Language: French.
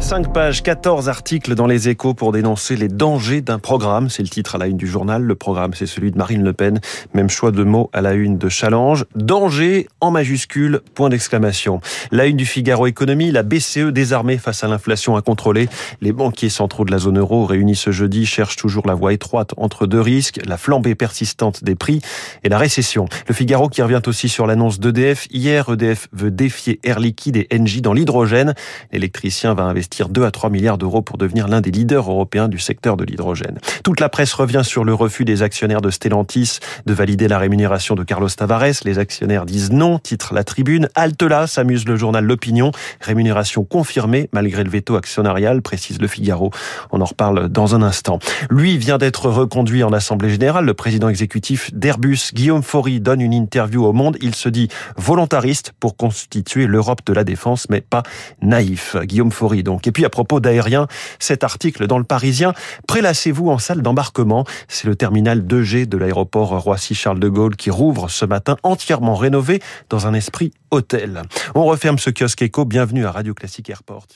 5 pages, 14 articles dans les échos pour dénoncer les dangers d'un programme. C'est le titre à la une du journal. Le programme, c'est celui de Marine Le Pen. Même choix de mots à la une de Challenge. Danger en majuscule, point d'exclamation. La une du Figaro Économie, la BCE désarmée face à l'inflation incontrôlée. Les banquiers centraux de la zone euro réunis ce jeudi cherchent toujours la voie étroite entre deux risques, la flambée persistante des prix et la récession. Le Figaro qui revient aussi sur l'annonce d'EDF. Hier, EDF veut défier Air Liquide et Engie dans l'hydrogène. L'électricien va investir 2 à 3 milliards d'euros pour devenir l'un des leaders européens du secteur de l'hydrogène. Toute la presse revient sur le refus des actionnaires de Stellantis de valider la rémunération de Carlos Tavares. Les actionnaires disent non, titre la tribune. Halte s'amuse le journal L'Opinion. Rémunération confirmée malgré le veto actionnarial, précise le Figaro. On en reparle dans un instant. Lui vient d'être reconduit en Assemblée Générale. Le président exécutif d'Airbus, Guillaume Faury, donne une interview au Monde. Il se dit volontariste pour constituer l'Europe de la défense, mais pas naïf. Guillaume Faury, Et puis à propos d'aérien, cet article dans le Parisien, prélassez-vous en salle d'embarquement. C'est le terminal 2G de l'aéroport Roissy-Charles de Gaulle qui rouvre ce matin entièrement rénové dans un esprit hôtel. On referme ce kiosque éco. Bienvenue à Radio Classique Airport.